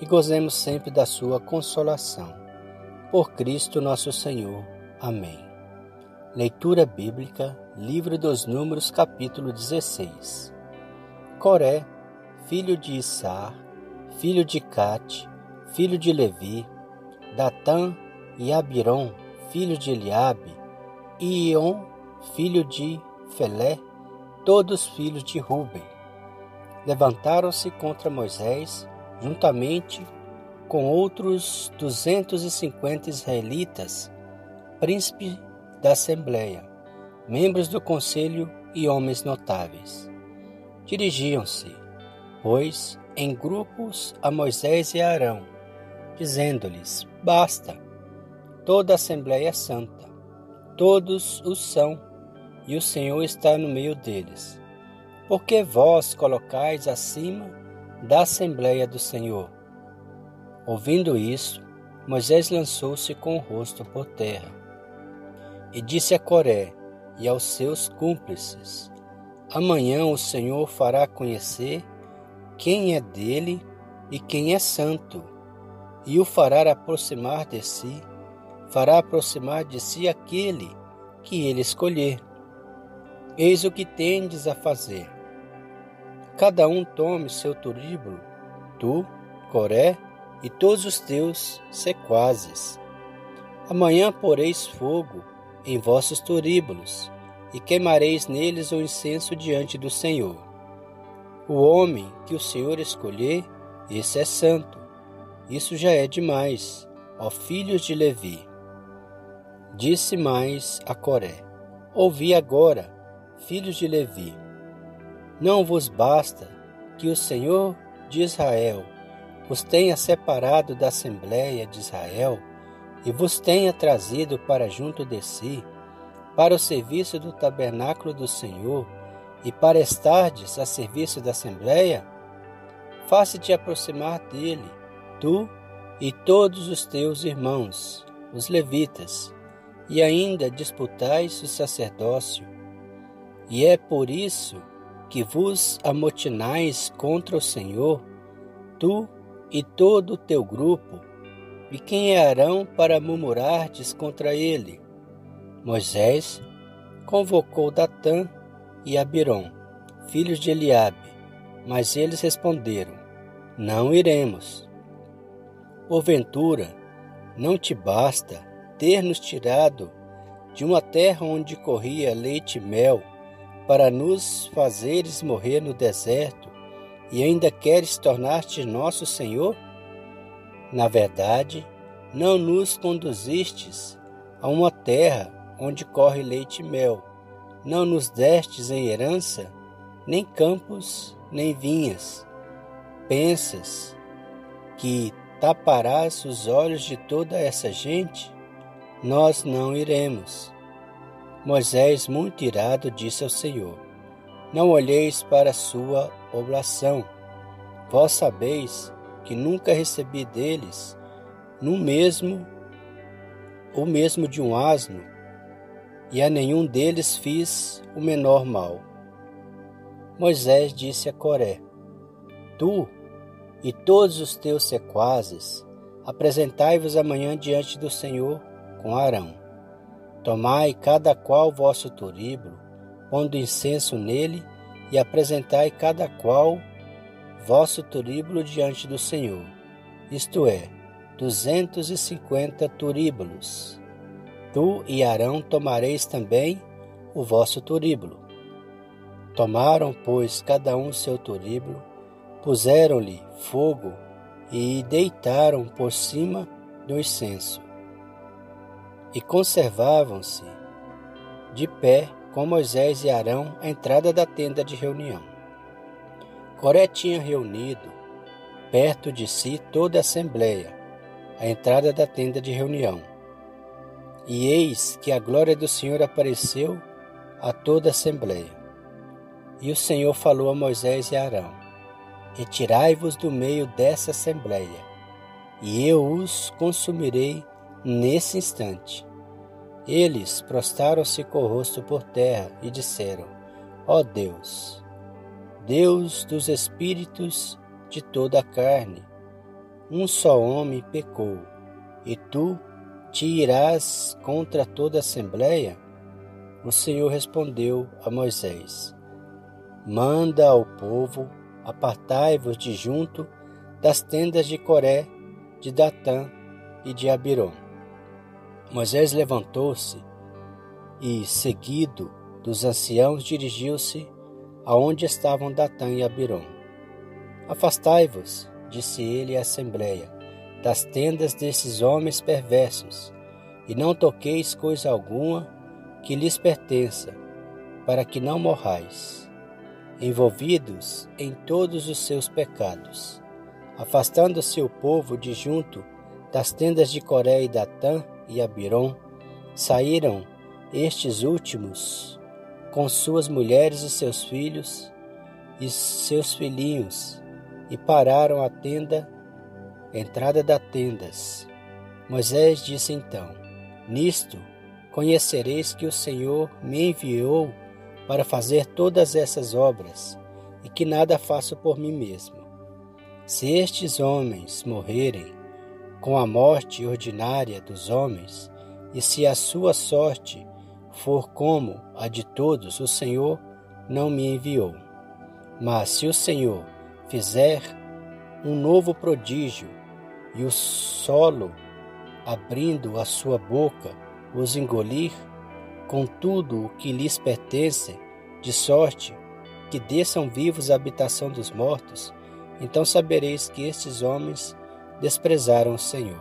e gozemos sempre da sua consolação. Por Cristo nosso Senhor. Amém. Leitura Bíblica, Livro dos Números, capítulo 16. Coré, filho de Issar, filho de Cate, filho de Levi, Datã e Abiron, filho de Eliabe, e Ion, filho de Felé, todos filhos de Ruben. Levantaram-se contra Moisés juntamente com outros 250 israelitas, príncipe da Assembleia, membros do conselho e homens notáveis. Dirigiam-se, pois, em grupos a Moisés e a Arão, dizendo-lhes: Basta, toda a Assembleia é santa, todos os são, e o Senhor está no meio deles. Porque vós colocais acima da Assembleia do Senhor. Ouvindo isso, Moisés lançou-se com o rosto por terra e disse a Coré e aos seus cúmplices: Amanhã o Senhor fará conhecer quem é dele e quem é santo, e o fará aproximar de si, fará aproximar de si aquele que ele escolher. Eis o que tendes a fazer cada um tome seu turíbulo, tu, Coré, e todos os teus sequazes. Amanhã poreis fogo em vossos turíbulos, e queimareis neles o incenso diante do Senhor. O homem que o Senhor escolher, esse é santo. Isso já é demais, ó filhos de Levi. Disse mais a Coré: Ouvi agora, filhos de Levi não vos basta que o Senhor de Israel vos tenha separado da Assembleia de Israel e vos tenha trazido para junto de si, para o serviço do tabernáculo do Senhor e para estardes a serviço da Assembleia? Faça-te aproximar dele, tu e todos os teus irmãos, os levitas, e ainda disputais o sacerdócio. E é por isso que vos amotinais contra o Senhor, tu e todo o teu grupo, e quem é Arão para murmurardes contra ele? Moisés convocou Datã e Abirom, filhos de Eliabe, mas eles responderam: Não iremos. Porventura, não te basta ter nos tirado de uma terra onde corria leite e mel, para nos fazeres morrer no deserto e ainda queres tornar-te nosso Senhor? Na verdade, não nos conduzistes a uma terra onde corre leite e mel, não nos destes em herança nem campos nem vinhas. Pensas que taparás os olhos de toda essa gente? Nós não iremos. Moisés, muito irado, disse ao Senhor: Não olheis para a sua oblação. Vós sabeis que nunca recebi deles no mesmo o mesmo de um asno, e a nenhum deles fiz o menor mal. Moisés disse a Coré: Tu e todos os teus sequazes apresentai-vos amanhã diante do Senhor com Arão. Tomai cada qual vosso turíbulo, pondo incenso nele, e apresentai cada qual vosso turíbulo diante do Senhor, isto é, duzentos e cinquenta turíbulos. Tu e Arão tomareis também o vosso turíbulo. Tomaram, pois, cada um seu turíbulo, puseram-lhe fogo e deitaram por cima do incenso e conservavam-se de pé com Moisés e Arão à entrada da tenda de reunião. Coré tinha reunido perto de si toda a assembleia, à entrada da tenda de reunião. E eis que a glória do Senhor apareceu a toda a assembleia. E o Senhor falou a Moisés e a Arão: Retirai-vos do meio dessa assembleia, e eu os consumirei nesse instante. Eles prostaram-se com o rosto por terra e disseram: Ó Deus, Deus dos espíritos de toda a carne, um só homem pecou, e tu te irás contra toda a assembleia? O Senhor respondeu a Moisés: Manda ao povo, apartai-vos de junto das tendas de Coré, de Datã e de Abirom. Moisés levantou-se e, seguido dos anciãos, dirigiu-se aonde estavam Datã e Abirom. Afastai-vos, disse ele à assembleia, das tendas desses homens perversos, e não toqueis coisa alguma que lhes pertença, para que não morrais, envolvidos em todos os seus pecados. Afastando-se o povo de junto das tendas de Coré e Datã e Abirom, saíram estes últimos com suas mulheres e seus filhos e seus filhinhos e pararam a tenda entrada da tendas. Moisés disse então: Nisto conhecereis que o Senhor me enviou para fazer todas essas obras e que nada faço por mim mesmo. Se estes homens morrerem com a morte ordinária dos homens, e se a sua sorte for como a de todos, o Senhor não me enviou. Mas se o Senhor fizer um novo prodígio e o solo, abrindo a sua boca, os engolir com tudo o que lhes pertence, de sorte que desçam vivos à habitação dos mortos, então sabereis que estes homens desprezaram o Senhor.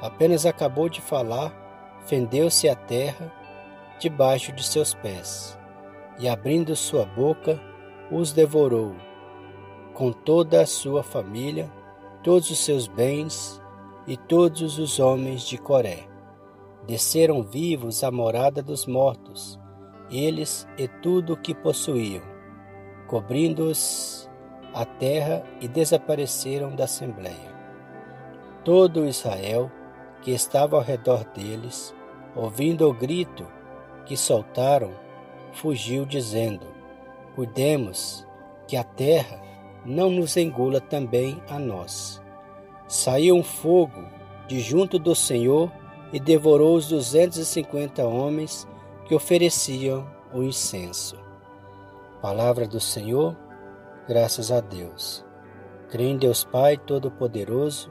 Apenas acabou de falar, fendeu-se a terra debaixo de seus pés, e abrindo sua boca, os devorou com toda a sua família, todos os seus bens e todos os homens de Coré. Desceram vivos à morada dos mortos, eles e tudo o que possuíam, cobrindo-os a terra e desapareceram da assembleia. Todo Israel que estava ao redor deles, ouvindo o grito que soltaram, fugiu, dizendo: Cuidemos que a terra não nos engula também a nós. Saiu um fogo de junto do Senhor e devorou os duzentos e cinquenta homens que ofereciam o incenso. Palavra do Senhor, graças a Deus. Creio em Deus Pai Todo-Poderoso,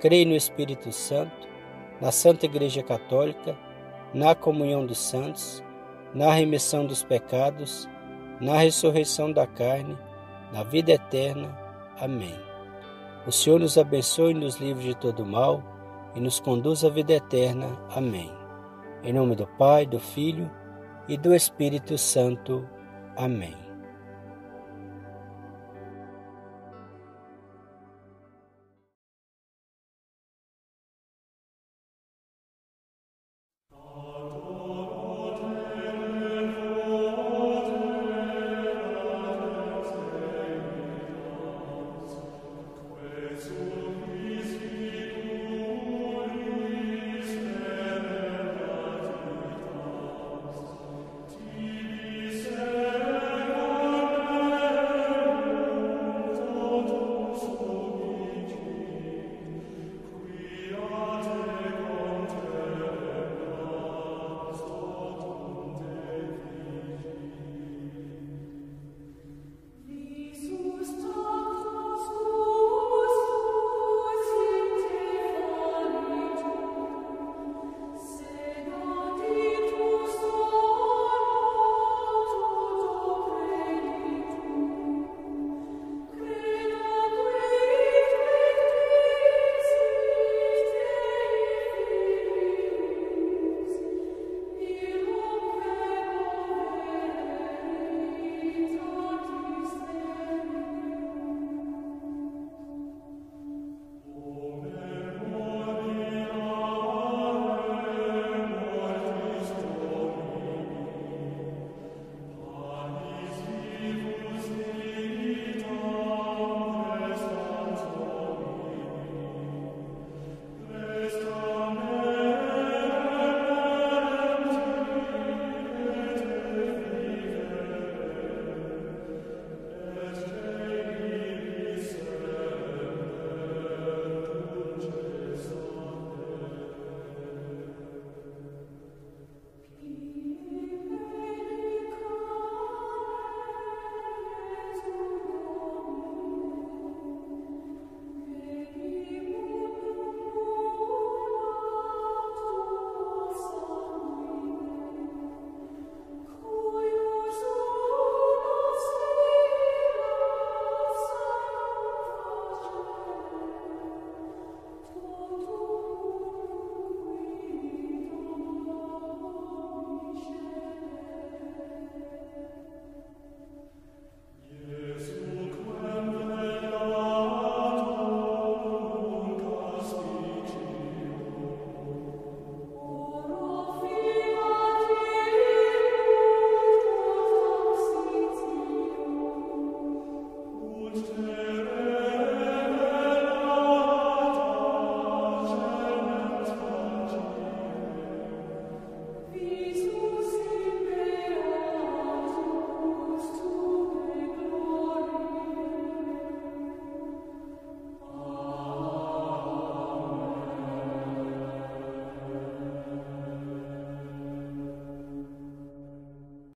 Creio no Espírito Santo, na Santa Igreja Católica, na comunhão dos santos, na remissão dos pecados, na ressurreição da carne, na vida eterna Amém. O Senhor nos abençoe e nos livre de todo mal e nos conduz à vida eterna. Amém. Em nome do Pai, do Filho e do Espírito Santo. Amém.